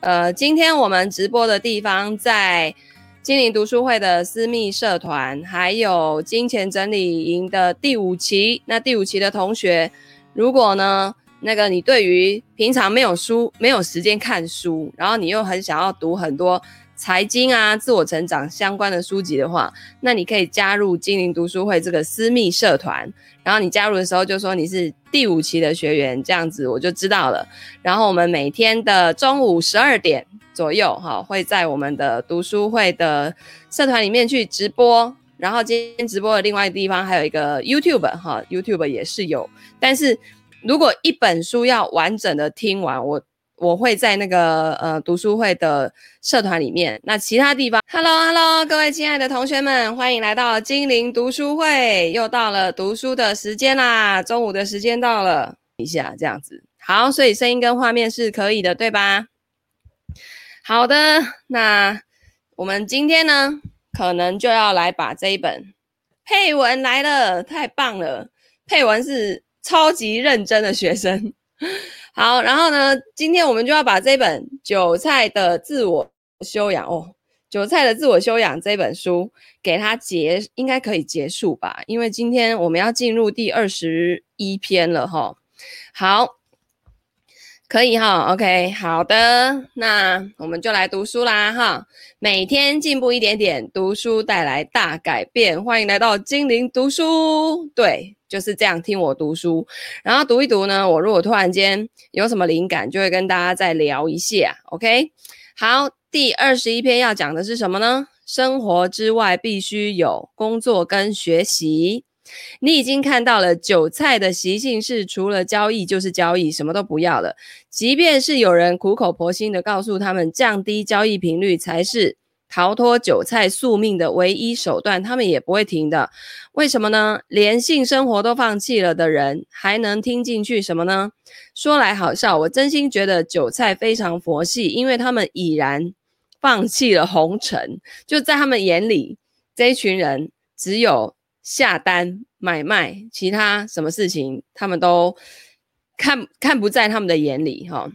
呃，今天我们直播的地方在精灵读书会的私密社团，还有金钱整理营的第五期。那第五期的同学，如果呢，那个你对于平常没有书、没有时间看书，然后你又很想要读很多。财经啊，自我成长相关的书籍的话，那你可以加入精灵读书会这个私密社团。然后你加入的时候就说你是第五期的学员，这样子我就知道了。然后我们每天的中午十二点左右，哈，会在我们的读书会的社团里面去直播。然后今天直播的另外一个地方还有一个 YouTube，哈，YouTube 也是有。但是如果一本书要完整的听完，我。我会在那个呃读书会的社团里面，那其他地方，Hello Hello，各位亲爱的同学们，欢迎来到精灵读书会，又到了读书的时间啦，中午的时间到了，一下这样子，好，所以声音跟画面是可以的，对吧？好的，那我们今天呢，可能就要来把这一本配文来了，太棒了，配文是超级认真的学生。好，然后呢，今天我们就要把这本《韭菜的自我修养》哦，《韭菜的自我修养》这本书给它结，应该可以结束吧？因为今天我们要进入第二十一篇了哈。好，可以哈，OK，好的，那我们就来读书啦哈。每天进步一点点，读书带来大改变。欢迎来到精灵读书，对。就是这样听我读书，然后读一读呢。我如果突然间有什么灵感，就会跟大家再聊一下。OK，好，第二十一篇要讲的是什么呢？生活之外必须有工作跟学习。你已经看到了韭菜的习性是，除了交易就是交易，什么都不要了。即便是有人苦口婆心的告诉他们，降低交易频率才是。逃脱韭菜宿命的唯一手段，他们也不会停的。为什么呢？连性生活都放弃了的人，还能听进去什么呢？说来好笑，我真心觉得韭菜非常佛系，因为他们已然放弃了红尘。就在他们眼里，这一群人只有下单买卖，其他什么事情他们都看看不在他们的眼里，哈。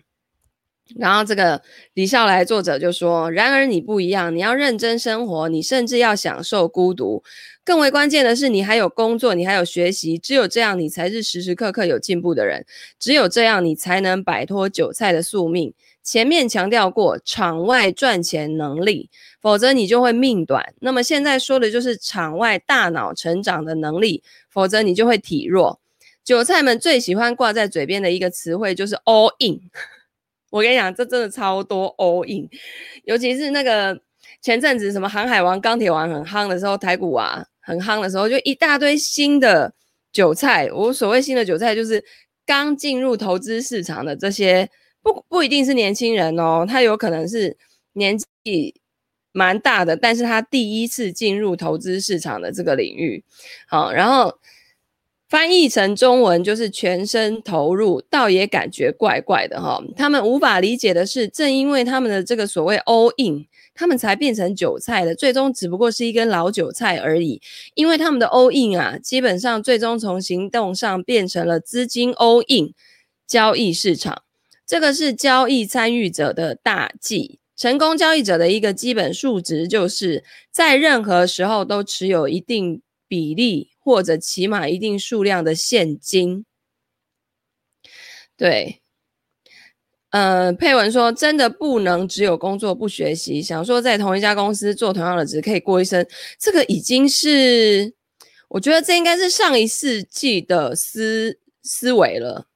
然后这个李笑来作者就说：“然而你不一样，你要认真生活，你甚至要享受孤独。更为关键的是，你还有工作，你还有学习。只有这样，你才是时时刻刻有进步的人。只有这样，你才能摆脱韭菜的宿命。前面强调过场外赚钱能力，否则你就会命短。那么现在说的就是场外大脑成长的能力，否则你就会体弱。韭菜们最喜欢挂在嘴边的一个词汇就是 ‘all in’。” 我跟你讲，这真的超多 all in，尤其是那个前阵子什么航海王、钢铁王很夯的时候，台股啊很夯的时候，就一大堆新的韭菜。我所谓新的韭菜，就是刚进入投资市场的这些，不不一定是年轻人哦，他有可能是年纪蛮大的，但是他第一次进入投资市场的这个领域。好，然后。翻译成中文就是全身投入，倒也感觉怪怪的哈。他们无法理解的是，正因为他们的这个所谓 all in，他们才变成韭菜的，最终只不过是一根老韭菜而已。因为他们的 all in 啊，基本上最终从行动上变成了资金 all in 交易市场。这个是交易参与者的大忌。成功交易者的一个基本数值，就是在任何时候都持有一定比例。或者起码一定数量的现金，对，呃，佩文说真的不能只有工作不学习，想说在同一家公司做同样的职可以过一生，这个已经是，我觉得这应该是上一世纪的思思维了，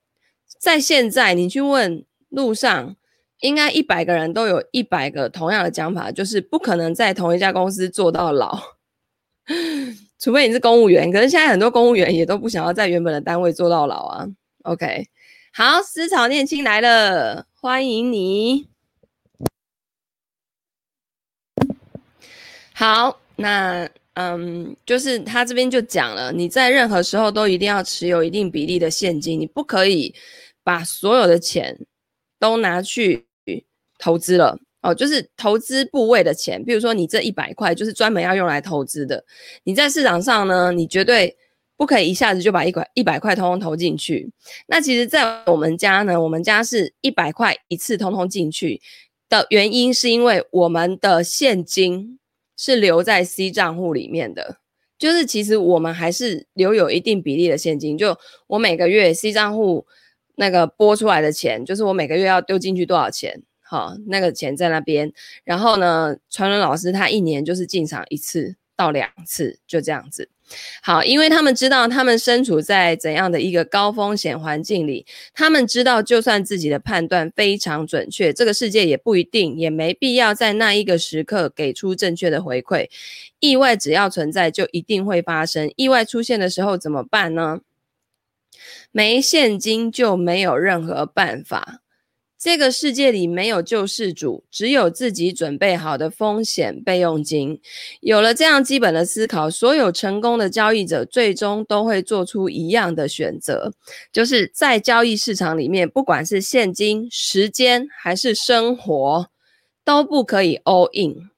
在现在你去问路上，应该一百个人都有一百个同样的讲法，就是不可能在同一家公司做到老。除非你是公务员，可是现在很多公务员也都不想要在原本的单位做到老啊。OK，好，思潮念青来了，欢迎你。好，那嗯，就是他这边就讲了，你在任何时候都一定要持有一定比例的现金，你不可以把所有的钱都拿去投资了。哦，就是投资部位的钱，比如说你这一百块就是专门要用来投资的。你在市场上呢，你绝对不可以一下子就把一块一百块通通投进去。那其实，在我们家呢，我们家是一百块一次通通进去，的原因是因为我们的现金是留在 C 账户里面的，就是其实我们还是留有一定比例的现金。就我每个月 C 账户那个拨出来的钱，就是我每个月要丢进去多少钱，好，那个钱在那边。然后呢，传伦老师他一年就是进场一次到两次，就这样子。好，因为他们知道他们身处在怎样的一个高风险环境里，他们知道就算自己的判断非常准确，这个世界也不一定，也没必要在那一个时刻给出正确的回馈。意外只要存在，就一定会发生。意外出现的时候怎么办呢？没现金就没有任何办法。这个世界里没有救世主，只有自己准备好的风险备用金。有了这样基本的思考，所有成功的交易者最终都会做出一样的选择，就是在交易市场里面，不管是现金、时间还是生活，都不可以 all in。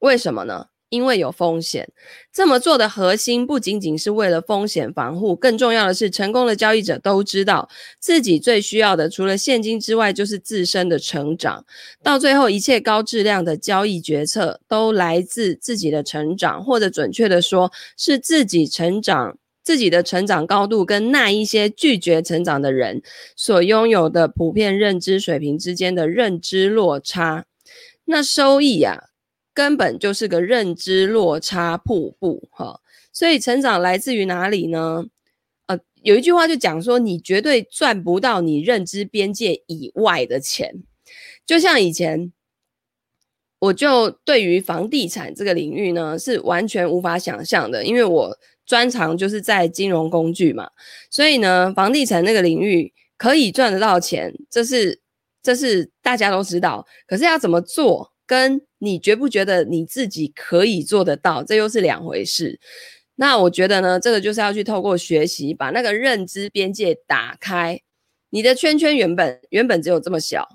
为什么呢？因为有风险，这么做的核心不仅仅是为了风险防护，更重要的是，成功的交易者都知道自己最需要的，除了现金之外，就是自身的成长。到最后，一切高质量的交易决策都来自自己的成长，或者准确的说，是自己成长，自己的成长高度跟那一些拒绝成长的人所拥有的普遍认知水平之间的认知落差。那收益呀、根本就是个认知落差瀑布，哈！所以成长来自于哪里呢？呃，有一句话就讲说，你绝对赚不到你认知边界以外的钱。就像以前，我就对于房地产这个领域呢，是完全无法想象的，因为我专长就是在金融工具嘛，所以呢，房地产那个领域可以赚得到钱，这是这是大家都知道。可是要怎么做？跟你觉不觉得你自己可以做得到，这又是两回事。那我觉得呢，这个就是要去透过学习，把那个认知边界打开。你的圈圈原本原本只有这么小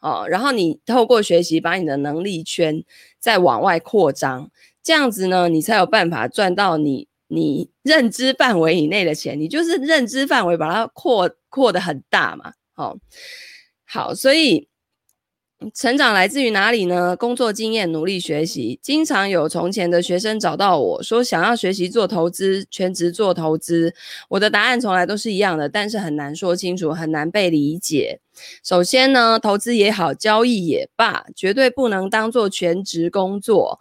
哦，然后你透过学习，把你的能力圈再往外扩张，这样子呢，你才有办法赚到你你认知范围以内的钱。你就是认知范围把它扩扩得很大嘛。好、哦，好，所以。成长来自于哪里呢？工作经验，努力学习。经常有从前的学生找到我说，想要学习做投资，全职做投资。我的答案从来都是一样的，但是很难说清楚，很难被理解。首先呢，投资也好，交易也罢，绝对不能当做全职工作，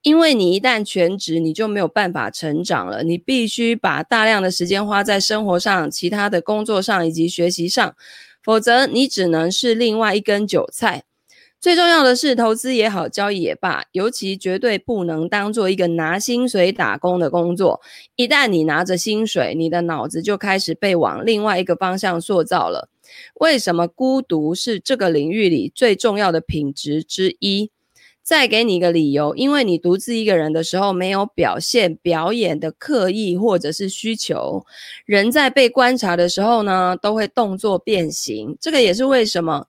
因为你一旦全职，你就没有办法成长了。你必须把大量的时间花在生活上、其他的工作上以及学习上，否则你只能是另外一根韭菜。最重要的是，投资也好，交易也罢，尤其绝对不能当做一个拿薪水打工的工作。一旦你拿着薪水，你的脑子就开始被往另外一个方向塑造了。为什么孤独是这个领域里最重要的品质之一？再给你一个理由，因为你独自一个人的时候，没有表现、表演的刻意或者是需求。人在被观察的时候呢，都会动作变形。这个也是为什么。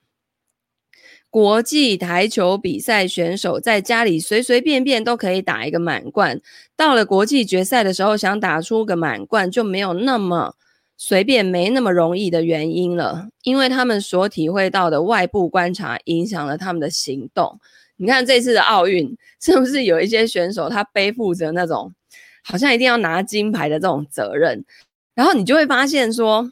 国际台球比赛选手在家里随随便便都可以打一个满贯，到了国际决赛的时候，想打出个满贯就没有那么随便，没那么容易的原因了。因为他们所体会到的外部观察影响了他们的行动。你看这次的奥运，是不是有一些选手他背负着那种好像一定要拿金牌的这种责任？然后你就会发现说，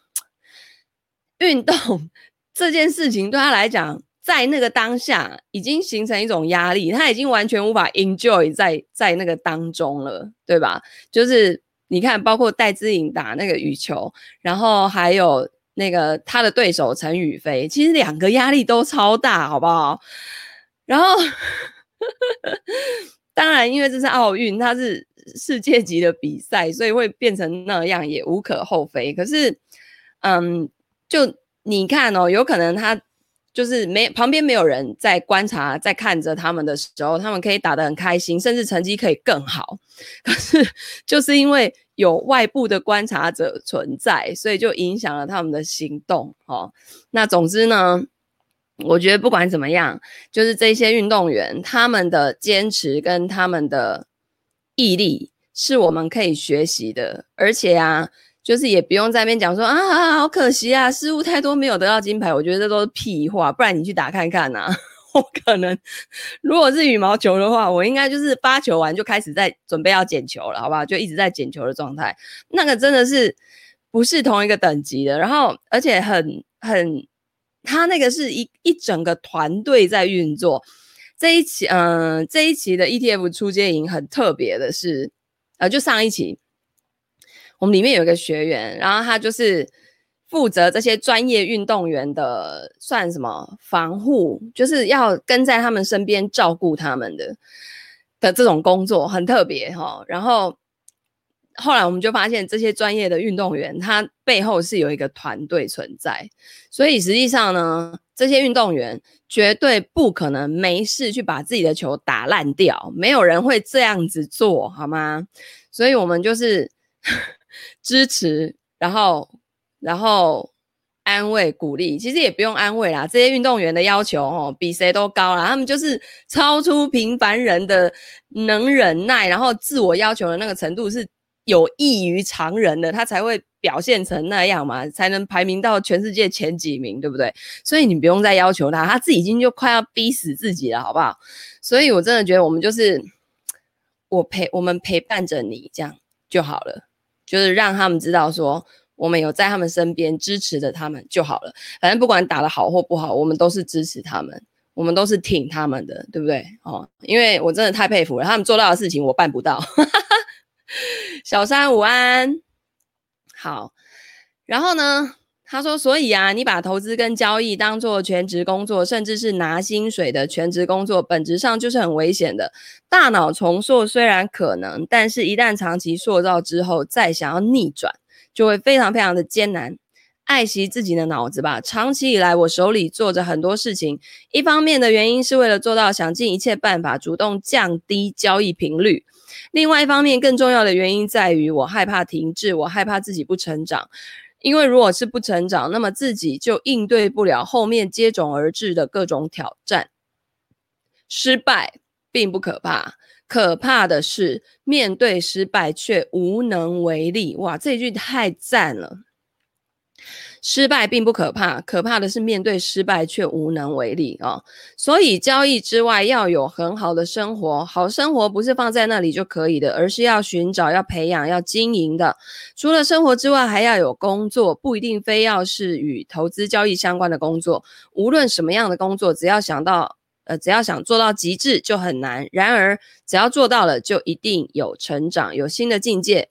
运动 这件事情对他来讲。在那个当下，已经形成一种压力，他已经完全无法 enjoy 在在那个当中了，对吧？就是你看，包括戴资颖打那个羽球，然后还有那个他的对手陈雨菲，其实两个压力都超大，好不好？然后，当然，因为这是奥运，它是世界级的比赛，所以会变成那样也无可厚非。可是，嗯，就你看哦，有可能他。就是没旁边没有人在观察，在看着他们的时候，他们可以打得很开心，甚至成绩可以更好。可是就是因为有外部的观察者存在，所以就影响了他们的行动。哦，那总之呢，我觉得不管怎么样，就是这些运动员他们的坚持跟他们的毅力是我们可以学习的，而且啊。就是也不用在那边讲说啊啊，好可惜啊，失误太多没有得到金牌，我觉得这都是屁话，不然你去打看看呐、啊，我可能如果是羽毛球的话，我应该就是发球完就开始在准备要捡球了，好不好？就一直在捡球的状态。那个真的是不是同一个等级的，然后而且很很，他那个是一一整个团队在运作。这一期，嗯、这一期的 ETF 出街营很特别的是，呃，就上一期我们里面有一个学员，然后他就是。负责这些专业运动员的算什么防护，就是要跟在他们身边照顾他们的的这种工作很特别哈。然后后来我们就发现，这些专业的运动员他背后是有一个团队存在，所以实际上呢，这些运动员绝对不可能没事去把自己的球打烂掉，没有人会这样子做好吗？所以我们就是支持，然后。然后安慰鼓励，其实也不用安慰啦。这些运动员的要求哦，比谁都高啦。他们就是超出平凡人的能忍耐，然后自我要求的那个程度是有异于常人的，他才会表现成那样嘛，才能排名到全世界前几名，对不对？所以你不用再要求他，他自己已经就快要逼死自己了，好不好？所以我真的觉得我们就是我陪我们陪伴着你，这样就好了，就是让他们知道说。我们有在他们身边支持着他们就好了，反正不管打得好或不好，我们都是支持他们，我们都是挺他们的，对不对？哦，因为我真的太佩服了，他们做到的事情我办不到。小三午安，好，然后呢，他说，所以啊，你把投资跟交易当做全职工作，甚至是拿薪水的全职工作，本质上就是很危险的。大脑重塑虽然可能，但是一旦长期塑造之后，再想要逆转。就会非常非常的艰难，爱惜自己的脑子吧。长期以来，我手里做着很多事情，一方面的原因是为了做到想尽一切办法主动降低交易频率，另外一方面更重要的原因在于我害怕停滞，我害怕自己不成长，因为如果是不成长，那么自己就应对不了后面接踵而至的各种挑战。失败并不可怕。可怕的是，面对失败却无能为力。哇，这句太赞了！失败并不可怕，可怕的是面对失败却无能为力啊、哦！所以，交易之外要有很好的生活。好生活不是放在那里就可以的，而是要寻找、要培养、要经营的。除了生活之外，还要有工作，不一定非要是与投资交易相关的工作。无论什么样的工作，只要想到。呃，只要想做到极致就很难。然而，只要做到了，就一定有成长，有新的境界。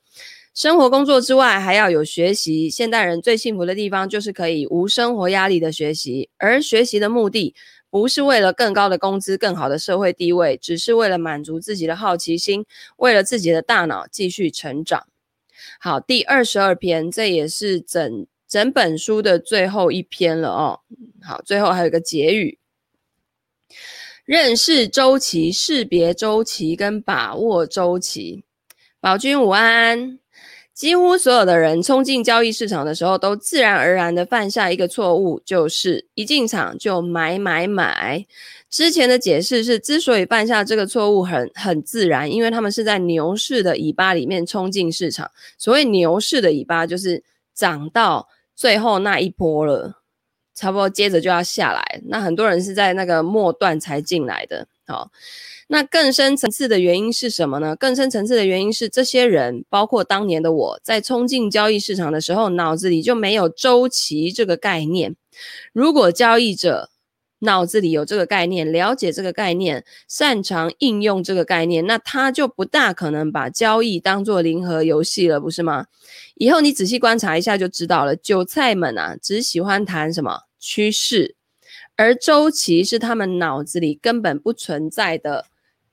生活工作之外，还要有学习。现代人最幸福的地方，就是可以无生活压力的学习。而学习的目的，不是为了更高的工资、更好的社会地位，只是为了满足自己的好奇心，为了自己的大脑继续成长。好，第二十二篇，这也是整整本书的最后一篇了哦。好，最后还有一个结语。认识周期、识别周期跟把握周期。宝君午安。几乎所有的人冲进交易市场的时候，都自然而然的犯下一个错误，就是一进场就买买买。之前的解释是，之所以犯下这个错误很很自然，因为他们是在牛市的尾巴里面冲进市场。所谓牛市的尾巴，就是涨到最后那一波了。差不多接着就要下来，那很多人是在那个末段才进来的。好，那更深层次的原因是什么呢？更深层次的原因是，这些人，包括当年的我，在冲进交易市场的时候，脑子里就没有周期这个概念。如果交易者脑子里有这个概念，了解这个概念，擅长应用这个概念，那他就不大可能把交易当作零和游戏了，不是吗？以后你仔细观察一下就知道了。韭菜们啊，只喜欢谈什么？趋势，而周期是他们脑子里根本不存在的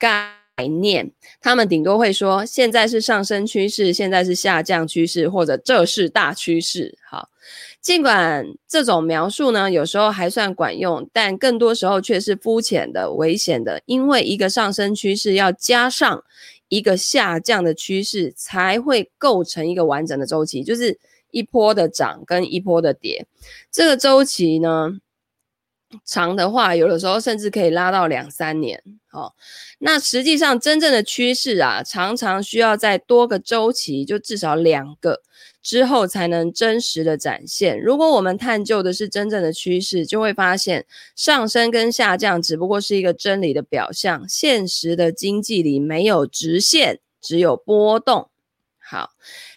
概念。他们顶多会说：“现在是上升趋势，现在是下降趋势，或者这是大趋势。”好，尽管这种描述呢，有时候还算管用，但更多时候却是肤浅的、危险的。因为一个上升趋势要加上一个下降的趋势，才会构成一个完整的周期，就是。一波的涨跟一波的跌，这个周期呢，长的话，有的时候甚至可以拉到两三年。哦，那实际上真正的趋势啊，常常需要在多个周期，就至少两个之后才能真实的展现。如果我们探究的是真正的趋势，就会发现上升跟下降只不过是一个真理的表象。现实的经济里没有直线，只有波动。好，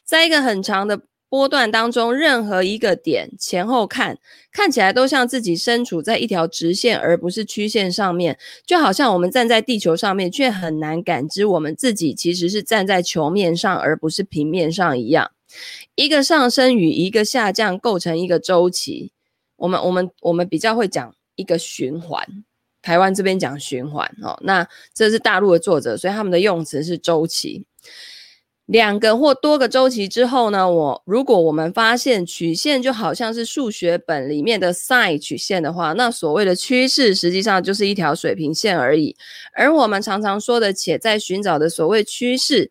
在一个很长的。波段当中，任何一个点前后看，看起来都像自己身处在一条直线，而不是曲线上面。就好像我们站在地球上面，却很难感知我们自己其实是站在球面上，而不是平面上一样。一个上升与一个下降构成一个周期。我们我们我们比较会讲一个循环，台湾这边讲循环哦。那这是大陆的作者，所以他们的用词是周期。两个或多个周期之后呢，我如果我们发现曲线就好像是数学本里面的 sin 曲线的话，那所谓的趋势实际上就是一条水平线而已。而我们常常说的且在寻找的所谓趋势，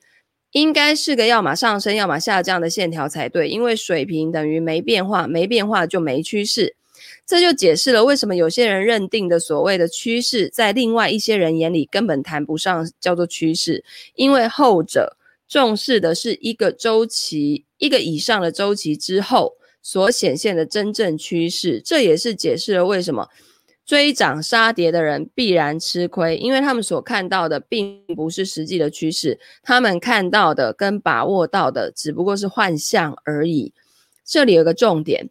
应该是个要么上升要么下降的线条才对，因为水平等于没变化，没变化就没趋势。这就解释了为什么有些人认定的所谓的趋势，在另外一些人眼里根本谈不上叫做趋势，因为后者。重视的是一个周期，一个以上的周期之后所显现的真正趋势，这也是解释了为什么追涨杀跌的人必然吃亏，因为他们所看到的并不是实际的趋势，他们看到的跟把握到的只不过是幻象而已。这里有个重点，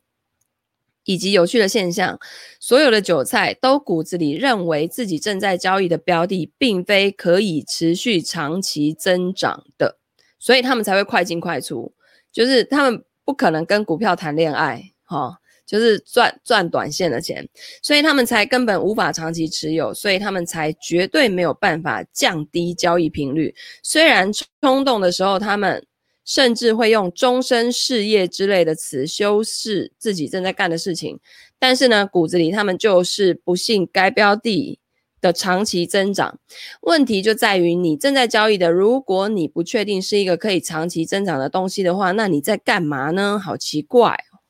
以及有趣的现象，所有的韭菜都骨子里认为自己正在交易的标的，并非可以持续长期增长的。所以他们才会快进快出，就是他们不可能跟股票谈恋爱，哈、哦，就是赚赚短线的钱，所以他们才根本无法长期持有，所以他们才绝对没有办法降低交易频率。虽然冲动的时候，他们甚至会用终身事业之类的词修饰自己正在干的事情，但是呢，骨子里他们就是不信该标的的长期增长，问题就在于你正在交易的，如果你不确定是一个可以长期增长的东西的话，那你在干嘛呢？好奇怪哦，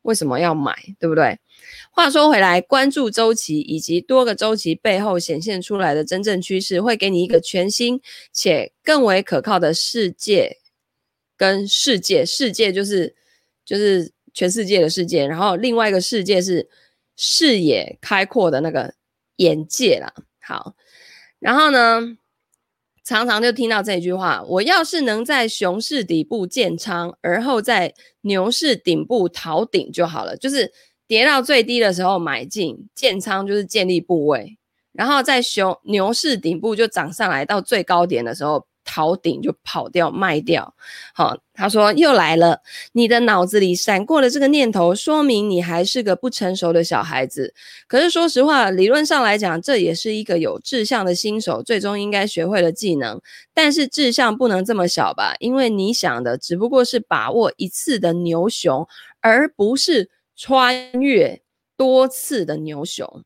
为什么要买？对不对？话说回来，关注周期以及多个周期背后显现出来的真正趋势，会给你一个全新且更为可靠的世界跟世界。世界就是就是全世界的世界，然后另外一个世界是视野开阔的那个。眼界啦，好，然后呢，常常就听到这句话：我要是能在熊市底部建仓，而后在牛市顶部逃顶就好了。就是跌到最低的时候买进，建仓就是建立部位，然后在熊牛市顶部就涨上来到最高点的时候。逃顶就跑掉卖掉，好，他说又来了，你的脑子里闪过了这个念头，说明你还是个不成熟的小孩子。可是说实话，理论上来讲，这也是一个有志向的新手最终应该学会的技能。但是志向不能这么小吧？因为你想的只不过是把握一次的牛熊，而不是穿越多次的牛熊。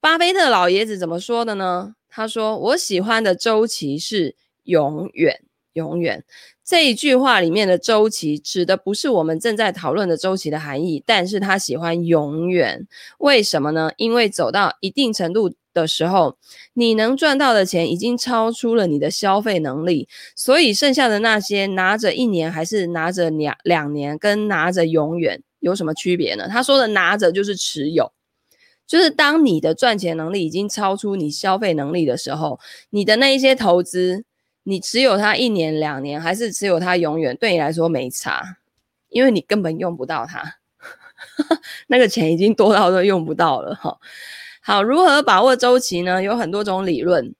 巴菲特老爷子怎么说的呢？他说：“我喜欢的周期是。”永远，永远这一句话里面的周期指的不是我们正在讨论的周期的含义，但是他喜欢永远，为什么呢？因为走到一定程度的时候，你能赚到的钱已经超出了你的消费能力，所以剩下的那些拿着一年还是拿着两两年，跟拿着永远有什么区别呢？他说的拿着就是持有，就是当你的赚钱能力已经超出你消费能力的时候，你的那一些投资。你持有它一年两年，还是持有它永远，对你来说没差，因为你根本用不到它，那个钱已经多到都用不到了哈。好，如何把握周期呢？有很多种理论，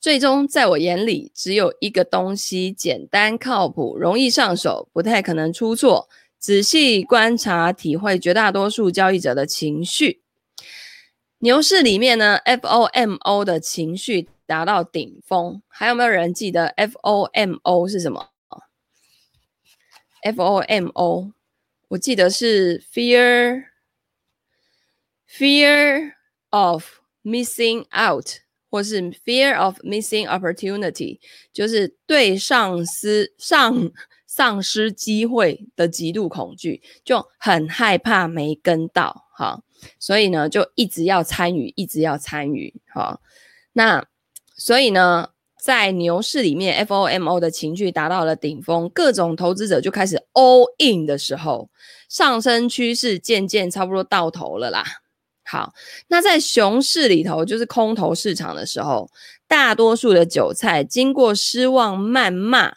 最终在我眼里只有一个东西，简单靠谱，容易上手，不太可能出错。仔细观察，体会绝大多数交易者的情绪。牛市里面呢，FOMO 的情绪。达到顶峰，还有没有人记得 FOMO 是什么？FOMO，我记得是 fear fear of missing out，或是 fear of missing opportunity，就是对上司上丧失机会的极度恐惧，就很害怕没跟到，哈，所以呢，就一直要参与，一直要参与，哈。那所以呢，在牛市里面，FOMO 的情绪达到了顶峰，各种投资者就开始 all in 的时候，上升趋势渐渐差不多到头了啦。好，那在熊市里头，就是空头市场的时候，大多数的韭菜经过失望谩骂。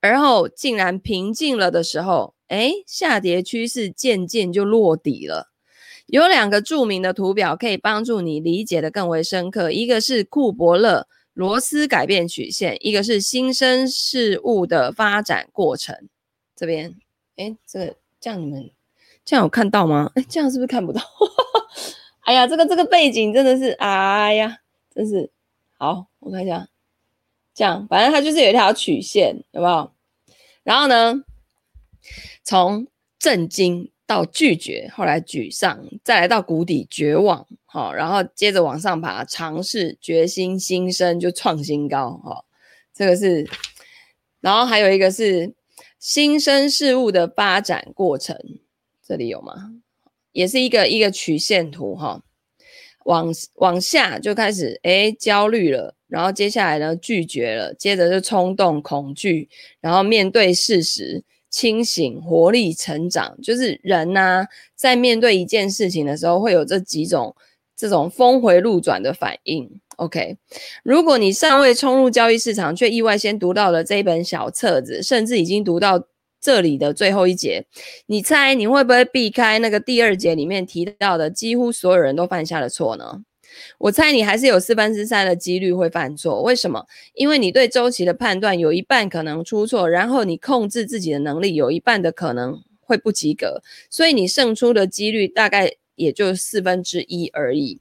而后竟然平静了的时候，哎，下跌趋势渐渐就落底了。有两个著名的图表可以帮助你理解得更为深刻，一个是库伯勒罗斯改变曲线，一个是新生事物的发展过程。这边，哎，这个这样你们这样有看到吗？哎，这样是不是看不到？哎呀，这个这个背景真的是，哎呀，真是好，我看一下。这样，反正它就是有一条曲线，有没有？然后呢，从震惊到拒绝，后来沮丧，再来到谷底绝望，好，然后接着往上爬，尝试、决心、新生，就创新高，哈，这个是。然后还有一个是新生事物的发展过程，这里有吗？也是一个一个曲线图，哈，往往下就开始，哎，焦虑了。然后接下来呢，拒绝了，接着就冲动、恐惧，然后面对事实，清醒、活力、成长，就是人呐、在面对一件事情的时候，会有这几种这种峰回路转的反应。OK，如果你尚未冲入交易市场，却意外先读到了这一本小册子，甚至已经读到这里的最后一节，你猜你会不会避开那个第二节里面提到的几乎所有人都犯下的错呢？我猜你还是有四分之三的几率会犯错，为什么？因为你对周期的判断有一半可能出错，然后你控制自己的能力有一半的可能会不及格，所以你胜出的几率大概也就四分之一而已。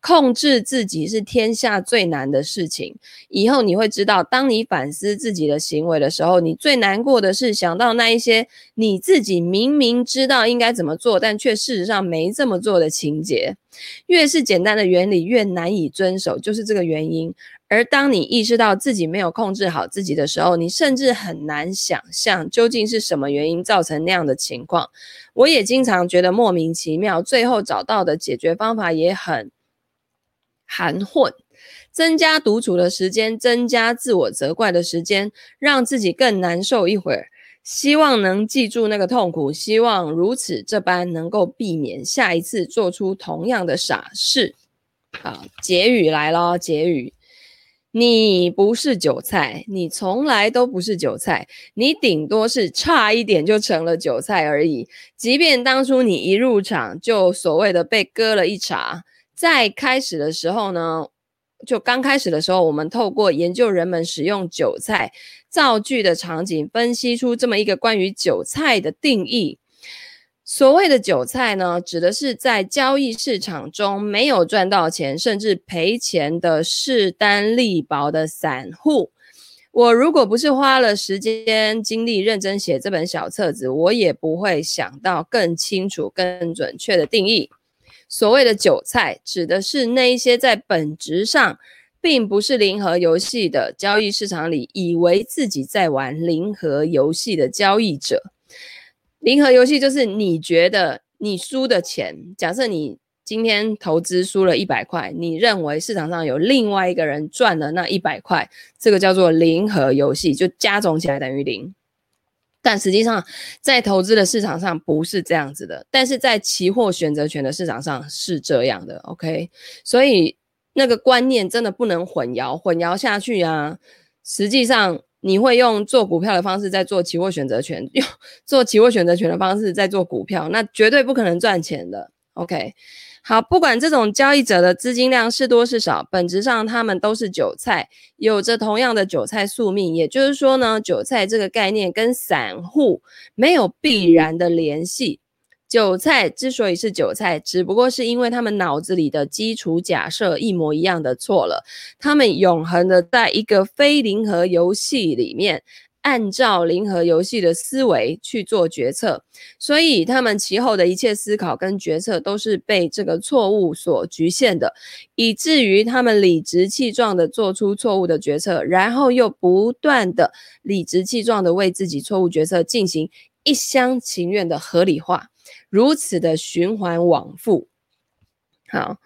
控制自己是天下最难的事情。以后你会知道，当你反思自己的行为的时候，你最难过的是想到那一些你自己明明知道应该怎么做，但却事实上没这么做的情节。越是简单的原理，越难以遵守，就是这个原因。而当你意识到自己没有控制好自己的时候，你甚至很难想象究竟是什么原因造成那样的情况。我也经常觉得莫名其妙，最后找到的解决方法也很含混，增加独处的时间，增加自我责怪的时间，让自己更难受一会儿。希望能记住那个痛苦，希望如此这般能够避免下一次做出同样的傻事。好，结语来了，结语。你不是韭菜，你从来都不是韭菜，你顶多是差一点就成了韭菜而已。即便当初你一入场就所谓的被割了一茬。在开始的时候呢，就刚开始的时候，我们透过研究人们使用韭菜造句的场景，分析出这么一个关于韭菜的定义。所谓的韭菜呢，指的是在交易市场中没有赚到钱，甚至赔钱的势单力薄的散户。我如果不是花了时间精力认真写这本小册子，我也不会想到更清楚、更准确的定义。所谓的韭菜，指的是那一些在本质上并不是零和游戏的交易市场里，以为自己在玩零和游戏的交易者。零和游戏就是你觉得你输的钱，假设你今天投资输了一百块，你认为市场上有另外一个人赚了那一百块，这个叫做零和游戏，就加总起来等于零。但实际上，在投资的市场上不是这样子的，但是在期货选择权的市场上是这样的。OK，所以那个观念真的不能混淆，混淆下去啊，实际上你会用做股票的方式在做期货选择权，用做期货选择权的方式在做股票，那绝对不可能赚钱的。OK。好，不管这种交易者的资金量是多是少，本质上他们都是韭菜，有着同样的韭菜宿命。也就是说呢，韭菜这个概念跟散户没有必然的联系。韭菜之所以是韭菜，只不过是因为他们脑子里的基础假设一模一样的错了。他们永恒的在一个非零和游戏里面，按照零和游戏的思维去做决策，所以他们其后的一切思考跟决策都是被这个错误所局限的，以至于他们理直气壮地做出错误的决策，然后又不断地理直气壮地为自己错误决策进行一厢情愿的合理化，如此的循环往复。好。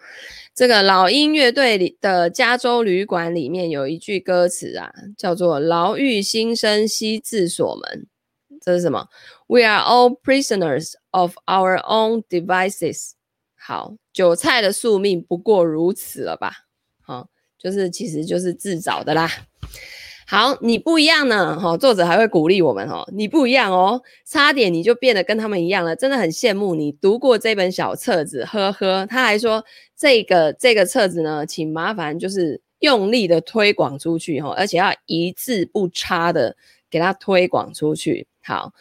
这个老鹰乐队里的加州旅馆里面有一句歌词啊，叫做“牢狱新生悉自锁门”，这是什么？We are all prisoners of our own devices。好，韭菜的宿命不过如此了吧？好，就是其实就是自找的啦。好，你不一样呢，哈，作者还会鼓励我们，哈，你不一样哦，差点你就变得跟他们一样了，真的很羡慕你读过这本小册子，呵呵。他还说，这个这个册子呢，请麻烦就是用力的推广出去，哈，而且要一字不差的给它推广出去。好，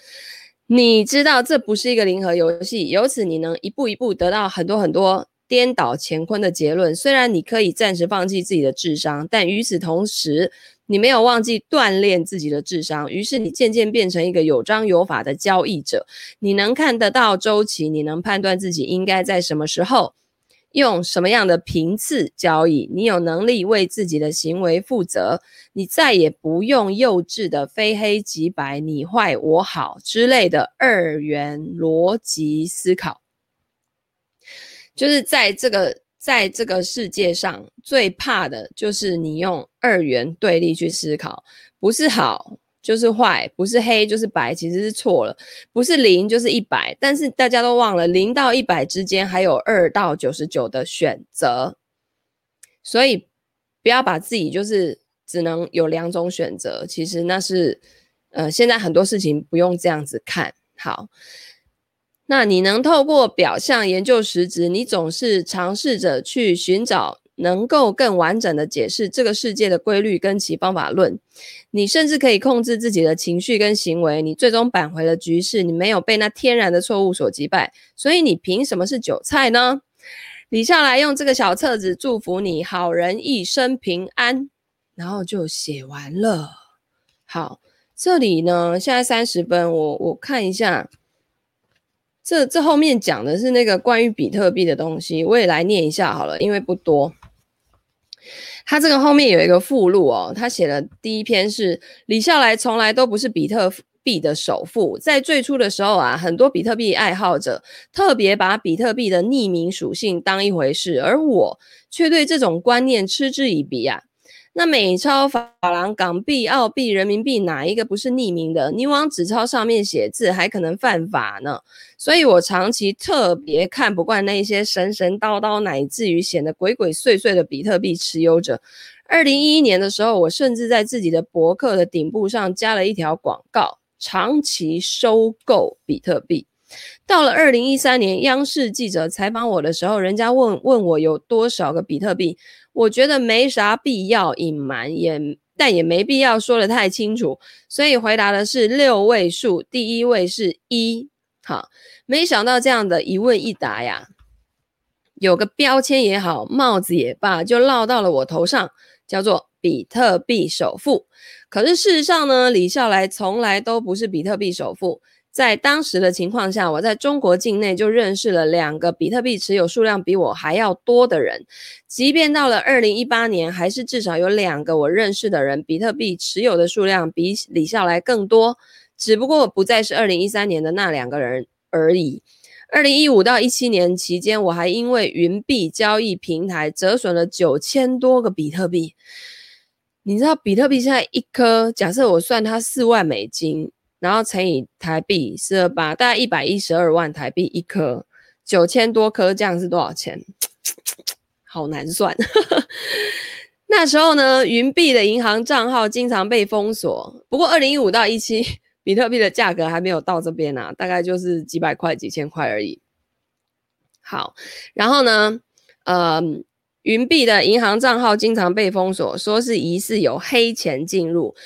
你知道这不是一个零和游戏，由此你能一步一步得到很多很多颠倒乾坤的结论。虽然你可以暂时放弃自己的智商，但与此同时，你没有忘记锻炼自己的智商，于是你渐渐变成一个有章有法的交易者。你能看得到周期，你能判断自己应该在什么时候用什么样的频次交易。你有能力为自己的行为负责。你再也不用幼稚的非黑即白、你坏我好之类的二元逻辑思考。就是在这个。在这个世界上最怕的就是你用二元对立去思考，不是好就是坏，不是黑就是白，其实是错了，不是零就是一百，但是大家都忘了零到一百之间还有二到九十九的选择，所以不要把自己就是只能有两种选择，其实那是呃现在很多事情不用这样子看好。那你能透过表象研究实质，你总是尝试着去寻找能够更完整的解释这个世界的规律跟其方法论。你甚至可以控制自己的情绪跟行为。你最终扳回了局势，你没有被那天然的错误所击败。所以你凭什么是韭菜呢？李笑来用这个小册子祝福你好人一生平安，然后就写完了。好，这里呢，现在三十分，我我看一下。这这后面讲的是那个关于比特币的东西，我也来念一下好了，因为不多。他这个后面有一个附录哦，他写的第一篇是李笑来从来都不是比特币的首富，在最初的时候啊，很多比特币爱好者特别把比特币的匿名属性当一回事，而我却对这种观念嗤之以鼻啊。那美钞、法郎、港币、澳币、人民币，哪一个不是匿名的？你往纸钞上面写字，还可能犯法呢。所以我长期特别看不惯那些神神叨叨，乃至于显得鬼鬼祟祟的比特币持有者。二零一一年的时候，我甚至在自己的博客的顶部上加了一条广告：长期收购比特币。到了二零一三年，央视记者采访我的时候，人家问问我有多少个比特币。我觉得没啥必要隐瞒，也但也没必要说得太清楚，所以回答的是六位数，第一位是一。好，没想到这样的一问一答呀，有个标签也好，帽子也罢，就落到了我头上，叫做比特币首富。可是事实上呢，李笑来从来都不是比特币首富。在当时的情况下，我在中国境内就认识了两个比特币持有数量比我还要多的人。即便到了二零一八年，还是至少有两个我认识的人比特币持有的数量比李笑来更多，只不过不再是二零一三年的那两个人而已。二零一五到一七年期间，我还因为云币交易平台折损了九千多个比特币。你知道比特币现在一颗，假设我算它四万美金。然后乘以台币四二八，大概一百一十二万台币一颗，九千多颗，这样是多少钱？好难算。那时候呢，云币的银行账号经常被封锁。不过二零一五到一七，比特币的价格还没有到这边啊，大概就是几百块、几千块而已。好，然后呢，呃，云币的银行账号经常被封锁，说是疑似有黑钱进入。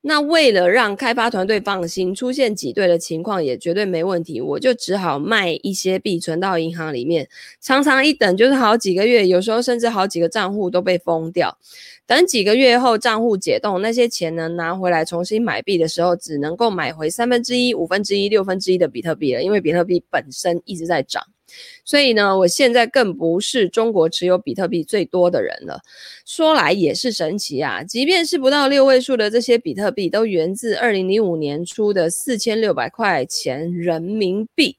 那为了让开发团队放心，出现挤兑的情况也绝对没问题，我就只好卖一些币存到银行里面，常常一等就是好几个月，有时候甚至好几个账户都被封掉。等几个月后账户解冻，那些钱呢拿回来重新买币的时候，只能够买回三分之一、五分之一、六分之一的比特币了，因为比特币本身一直在涨。所以呢，我现在更不是中国持有比特币最多的人了。说来也是神奇啊，即便是不到六位数的这些比特币，都源自二零零五年初的四千六百块钱人民币。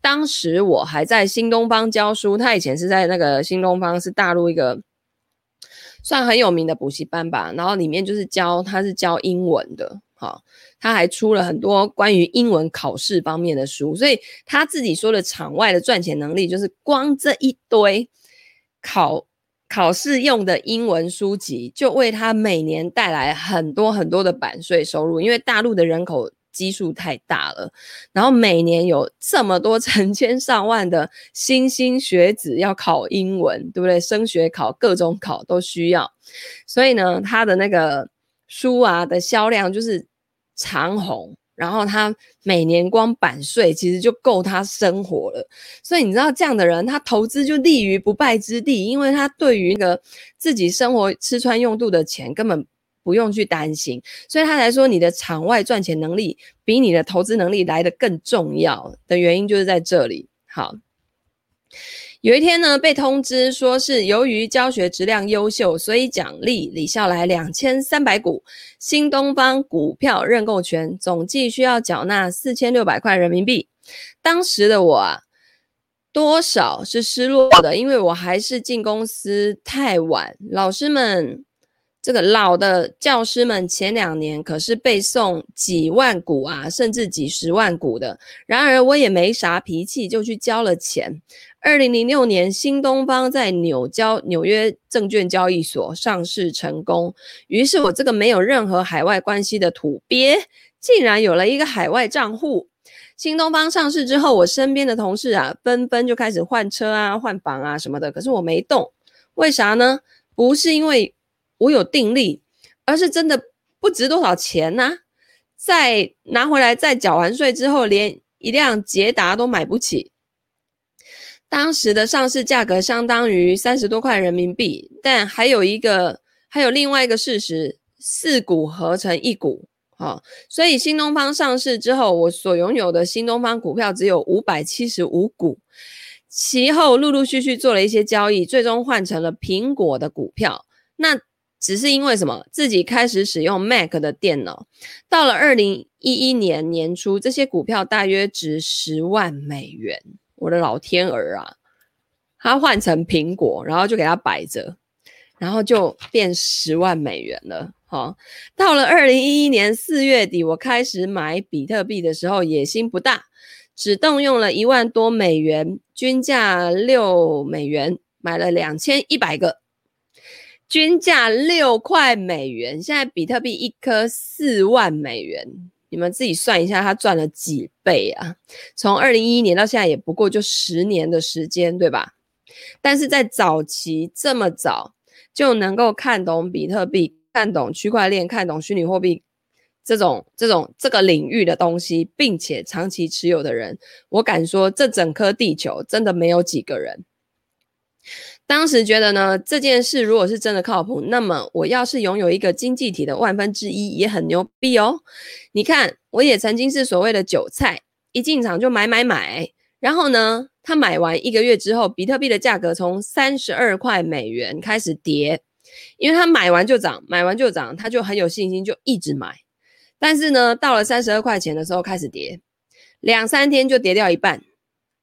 当时我还在新东方教书，他以前是在那个新东方，是大陆一个算很有名的补习班吧，然后里面就是教，他是教英文的。好，他还出了很多关于英文考试方面的书，所以他自己说的场外的赚钱能力，就是光这一堆考考试用的英文书籍，就为他每年带来很多很多的版税收入。因为大陆的人口基数太大了，然后每年有这么多 成千上万的莘莘学子要考英文，对不对？升学考、各种考都需要，所以呢，他的那个。书啊的销量就是长红，然后他每年光版税其实就够他生活了，所以你知道这样的人，他投资就立于不败之地，因为他对于那个自己生活吃穿用度的钱根本不用去担心，所以他才说你的场外赚钱能力比你的投资能力来得更重要的原因就是在这里。好。有一天呢，被通知说是由于教学质量优秀，所以奖励李笑来两千三百股新东方股票认购权，总计需要缴纳四千六百块人民币。当时的我啊，多少是失落的，因为我还是进公司太晚，老师们。这个老的教师们前两年可是被送几万股啊，甚至几十万股的。然而我也没啥脾气，就去交了钱。二零零六年，新东方在纽交纽约证券交易所上市成功，于是我这个没有任何海外关系的土鳖，竟然有了一个海外账户。新东方上市之后，我身边的同事啊，纷纷就开始换车啊、换房啊什么的，可是我没动，为啥呢？不是因为。我有定力，而是真的不值多少钱呐、啊！再拿回来，再缴完税之后，连一辆捷达都买不起。当时的上市价格相当于三十多块人民币，但还有一个，还有另外一个事实：四股合成一股，好，所以新东方上市之后，我所拥有的新东方股票只有五百七十五股。其后陆陆续续做了一些交易，最终换成了苹果的股票。那只是因为什么？自己开始使用 Mac 的电脑，到了二零一一年年初，这些股票大约值十万美元。我的老天儿啊！他换成苹果，然后就给他摆着，然后就变十万美元了。好，到了二零一一年四月底，我开始买比特币的时候，野心不大，只动用了一万多美元，均价六美元，买了两千一百个。均价六块美元，现在比特币一颗四万美元，你们自己算一下，他赚了几倍啊？从二零一一年到现在也不过就十年的时间，对吧？但是在早期这么早就能够看懂比特币、看懂区块链、看懂虚拟货币这种这种这个领域的东西，并且长期持有的人，我敢说，这整颗地球真的没有几个人。当时觉得呢，这件事如果是真的靠谱，那么我要是拥有一个经济体的万分之一，也很牛逼哦。你看，我也曾经是所谓的韭菜，一进场就买买买，然后呢，他买完一个月之后，比特币的价格从三十二块美元开始跌，因为他买完就涨，买完就涨，他就很有信心，就一直买。但是呢，到了三十二块钱的时候开始跌，两三天就跌掉一半。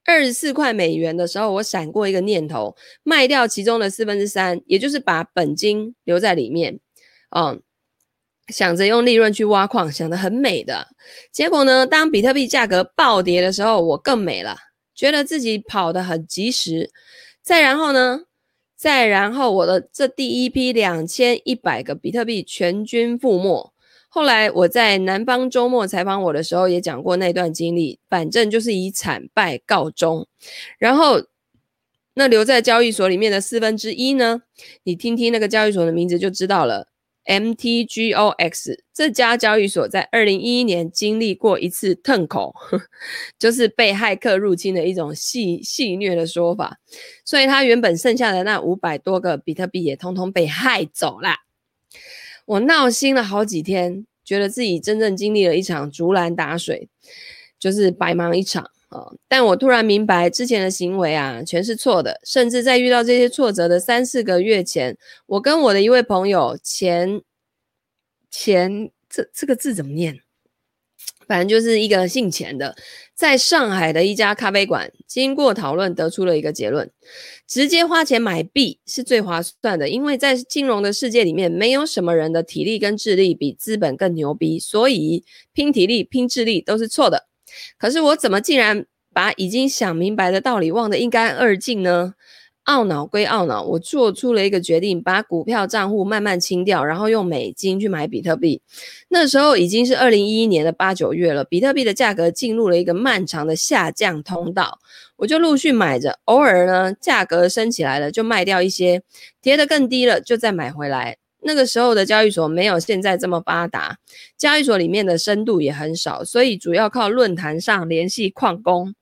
二十四块美元的时候，我闪过一个念头，卖掉其中的四分之三，也就是把本金留在里面，嗯，想着用利润去挖矿，想得很美的。结果呢，当比特币价格暴跌的时候，我更美了，觉得自己跑得很及时。再然后呢，再然后我的这第一批两千一百个比特币全军覆没。后来我在南方周末采访我的时候，也讲过那段经历，反正就是以惨败告终。然后那留在交易所里面的四分之一呢，你听听那个交易所的名字就知道了 MTGOX 这家交易所，在二零一一年经历过一次腾口 就是被骇客入侵的一种戏戏谑的说法，所以他原本剩下的那五百多个比特币也通通被害走了。我闹心了好几天，觉得自己真正经历了一场竹篮打水，就是白忙一场啊。但我突然明白，之前的行为啊，全是错的。甚至在遇到这些挫折的三四个月前，我跟我的一位朋友前前这这个字怎么念？反正就是一个姓钱的，在上海的一家咖啡馆，经过讨论，得出了一个结论：直接花钱买币是最划算的，因为在金融的世界里面，没有什么人的体力跟智力比资本更牛逼，所以拼体力、拼智力都是错的。可是我怎么竟然把已经想明白的道理忘得一干二净呢？懊恼归懊恼，我做出了一个决定，把股票账户慢慢清掉，然后用美金去买比特币。那时候已经是二零一一年的八九月了，比特币的价格进入了一个漫长的下降通道，我就陆续买着，偶尔呢价格升起来了就卖掉一些，跌得更低了就再买回来。那个时候的交易所没有现在这么发达，交易所里面的深度也很少，所以主要靠论坛上联系矿工。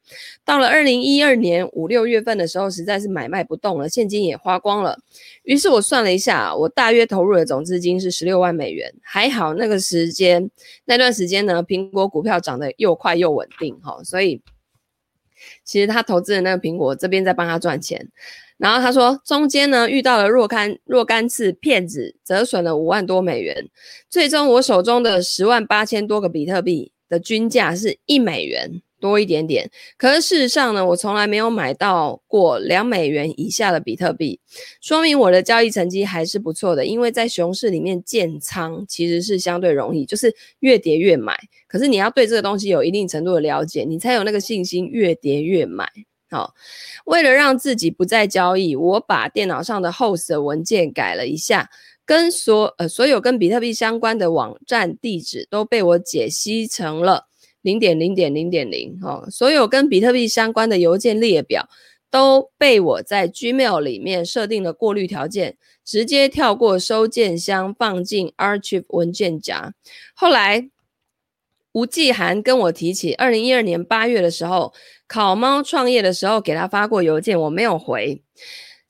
到了二零一二年五六月份的时候，实在是买卖不动了，现金也花光了。于是我算了一下，我大约投入的总资金是十六万美元。还好那个时间那段时间呢，苹果股票涨得又快又稳定，哈，所以其实他投资的那个苹果这边在帮他赚钱。然后他说，中间呢遇到了若干若干次骗子，折损了五万多美元。最终我手中的十万八千多个比特币的均价是一美元多一点点。可是事实上呢，我从来没有买到过两美元以下的比特币，说明我的交易成绩还是不错的。因为在熊市里面建仓其实是相对容易，就是越跌越买。可是你要对这个东西有一定程度的了解，你才有那个信心越跌越买。好，为了让自己不再交易，我把电脑上的 host 的文件改了一下，跟所呃所有跟比特币相关的网站地址都被我解析成了零点零点零点零。哦，所有跟比特币相关的邮件列表都被我在 Gmail 里面设定了过滤条件，直接跳过收件箱，放进 Archive 文件夹。后来吴继涵跟我提起，二零一二年八月的时候。考猫创业的时候给他发过邮件，我没有回。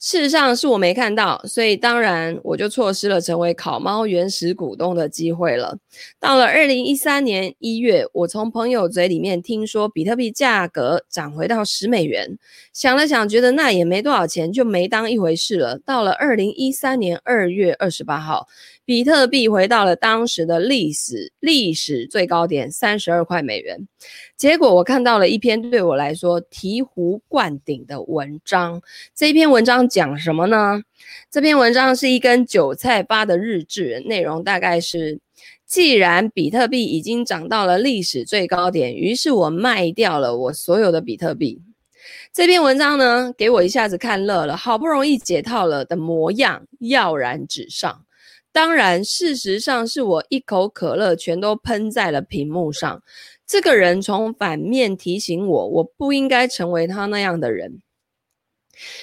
事实上是我没看到，所以当然我就错失了成为烤猫原始股东的机会了。到了二零一三年一月，我从朋友嘴里面听说比特币价格涨回到十美元，想了想，觉得那也没多少钱，就没当一回事了。到了二零一三年二月二十八号，比特币回到了当时的历史历史最高点三十二块美元。结果我看到了一篇对我来说醍醐灌顶的文章。这篇文章讲什么呢？这篇文章是一根韭菜发的日志，内容大概是：既然比特币已经涨到了历史最高点，于是我卖掉了我所有的比特币。这篇文章呢，给我一下子看乐了，好不容易解套了的模样，跃然纸上。当然，事实上是我一口可乐全都喷在了屏幕上。这个人从反面提醒我，我不应该成为他那样的人。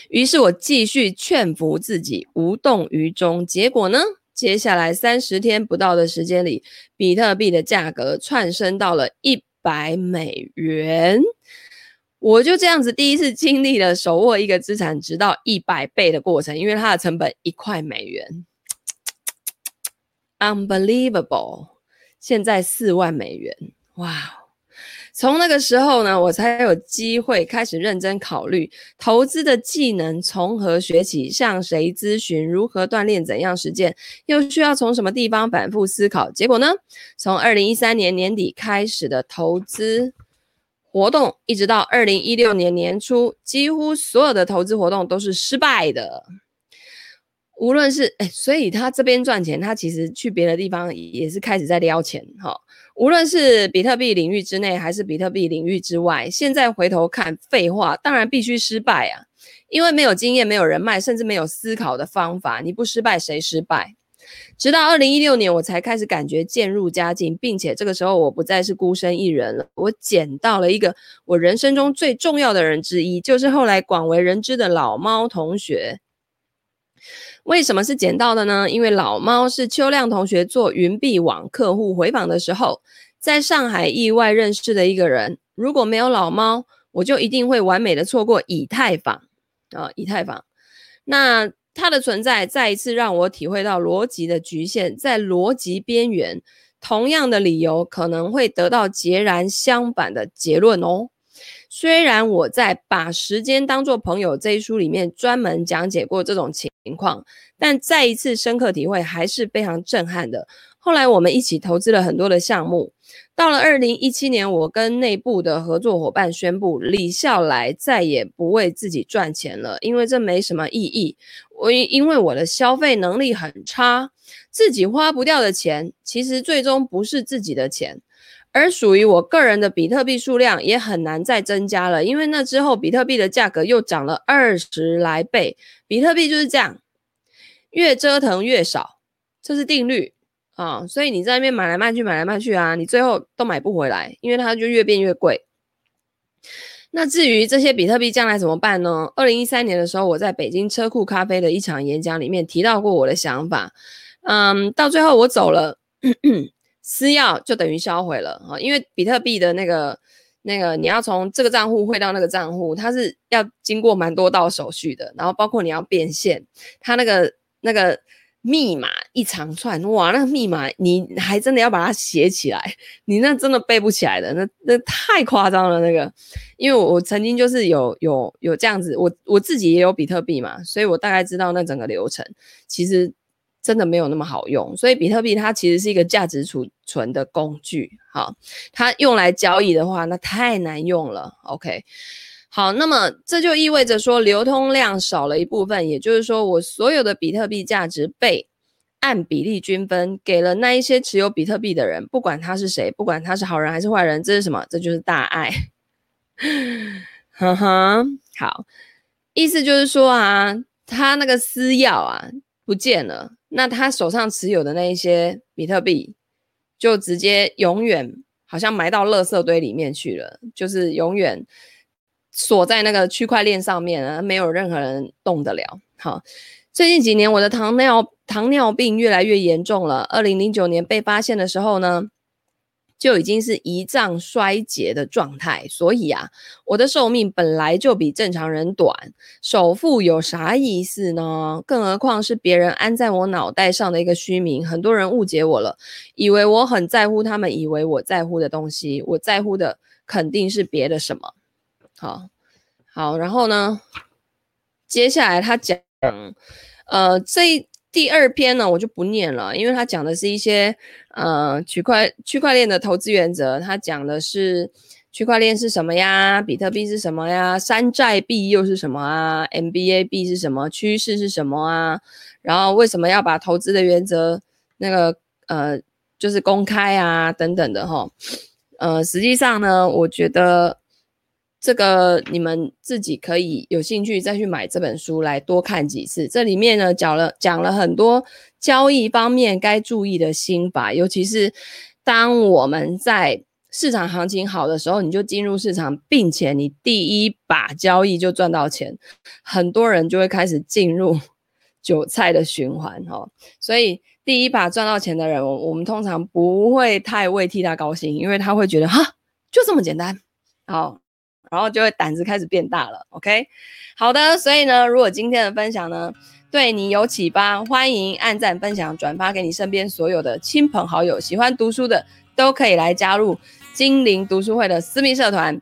于是我继续劝服自己，无动于衷。结果呢，接下来三十天不到的时间里，比特币的价格窜升到了一百美元。我就这样子第一次经历了手握一个资产直到一百倍的过程，因为它的成本一块美元。Unbelievable！现在四万美元，哇！从那个时候呢，我才有机会开始认真考虑投资的技能从何学起，向谁咨询，如何锻炼，怎样实践，又需要从什么地方反复思考。结果呢，从二零一三年年底开始的投资活动，一直到二零一六年年初，几乎所有的投资活动都是失败的。无论是哎，所以他这边赚钱，他其实去别的地方也是开始在撩钱哈。无论是比特币领域之内，还是比特币领域之外，现在回头看，废话当然必须失败啊，因为没有经验、没有人脉，甚至没有思考的方法，你不失败谁失败？直到二零一六年，我才开始感觉渐入佳境，并且这个时候我不再是孤身一人了，我捡到了一个我人生中最重要的人之一，就是后来广为人知的老猫同学。为什么是捡到的呢？因为老猫是邱亮同学做云币网客户回访的时候，在上海意外认识的一个人。如果没有老猫，我就一定会完美的错过以太坊啊，以太坊。那它的存在再一次让我体会到逻辑的局限，在逻辑边缘，同样的理由可能会得到截然相反的结论哦。虽然我在《把时间当作朋友》这一书里面专门讲解过这种情况，但再一次深刻体会还是非常震撼的。后来我们一起投资了很多的项目。到了二零一七年，我跟内部的合作伙伴宣布，李笑来再也不为自己赚钱了，因为这没什么意义。我因为我的消费能力很差，自己花不掉的钱，其实最终不是自己的钱。而属于我个人的比特币数量也很难再增加了，因为那之后比特币的价格又涨了二十来倍。比特币就是这样，越折腾越少，这是定律啊。所以你在那边买来卖去，买来卖去啊，你最后都买不回来，因为它就越变越贵。那至于这些比特币将来怎么办呢？二零一三年的时候，我在北京车库咖啡的一场演讲里面提到过我的想法。嗯，到最后我走了。私钥就等于销毁了哈，因为比特币的那个那个你要从这个账户汇到那个账户，它是要经过蛮多道手续的，然后包括你要变现，它那个那个密码一长串，哇，那个密码你还真的要把它写起来，你那真的背不起来的，那那太夸张了那个，因为我我曾经就是有有有这样子，我我自己也有比特币嘛，所以我大概知道那整个流程，其实。真的没有那么好用，所以比特币它其实是一个价值储存的工具，好，它用来交易的话，那太难用了。OK，好，那么这就意味着说流通量少了一部分，也就是说我所有的比特币价值被按比例均分给了那一些持有比特币的人，不管他是谁，不管他是好人还是坏人，这是什么？这就是大爱。哈哈，好，意思就是说啊，他那个私钥啊不见了。那他手上持有的那一些比特币，就直接永远好像埋到垃圾堆里面去了，就是永远锁在那个区块链上面啊，没有任何人动得了。好，最近几年我的糖尿糖尿病越来越严重了。二零零九年被发现的时候呢，就已经是胰脏衰竭的状态，所以啊，我的寿命本来就比正常人短。首富有啥意思呢？更何况是别人安在我脑袋上的一个虚名。很多人误解我了，以为我很在乎他们以为我在乎的东西。我在乎的肯定是别的什么。好，好，然后呢，接下来他讲，呃，这。第二篇呢，我就不念了，因为他讲的是一些呃区块区块链的投资原则，他讲的是区块链是什么呀，比特币是什么呀，山寨币又是什么啊，MBA 币是什么，趋势是什么啊，然后为什么要把投资的原则那个呃就是公开啊等等的哈，呃，实际上呢，我觉得。这个你们自己可以有兴趣再去买这本书来多看几次。这里面呢讲了讲了很多交易方面该注意的心法，尤其是当我们在市场行情好的时候，你就进入市场，并且你第一把交易就赚到钱，很多人就会开始进入 韭菜的循环哈。所以第一把赚到钱的人，我我们通常不会太为替他高兴，因为他会觉得哈，就这么简单，好。然后就会胆子开始变大了，OK？好的，所以呢，如果今天的分享呢对你有启发，欢迎按赞、分享、转发给你身边所有的亲朋好友，喜欢读书的都可以来加入精灵读书会的私密社团。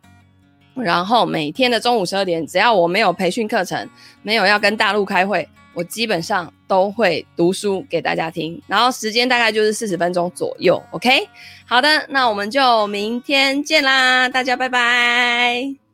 然后每天的中午十二点，只要我没有培训课程，没有要跟大陆开会，我基本上都会读书给大家听。然后时间大概就是四十分钟左右，OK？好的，那我们就明天见啦，大家拜拜。